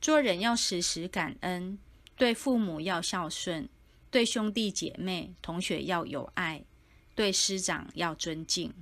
做人要时时感恩，对父母要孝顺，对兄弟姐妹、同学要有爱，对师长要尊敬。